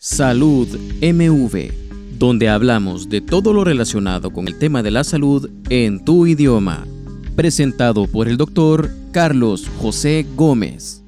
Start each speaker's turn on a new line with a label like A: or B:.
A: Salud MV, donde hablamos de todo lo relacionado con el tema de la salud en tu idioma. Presentado por el doctor Carlos José Gómez.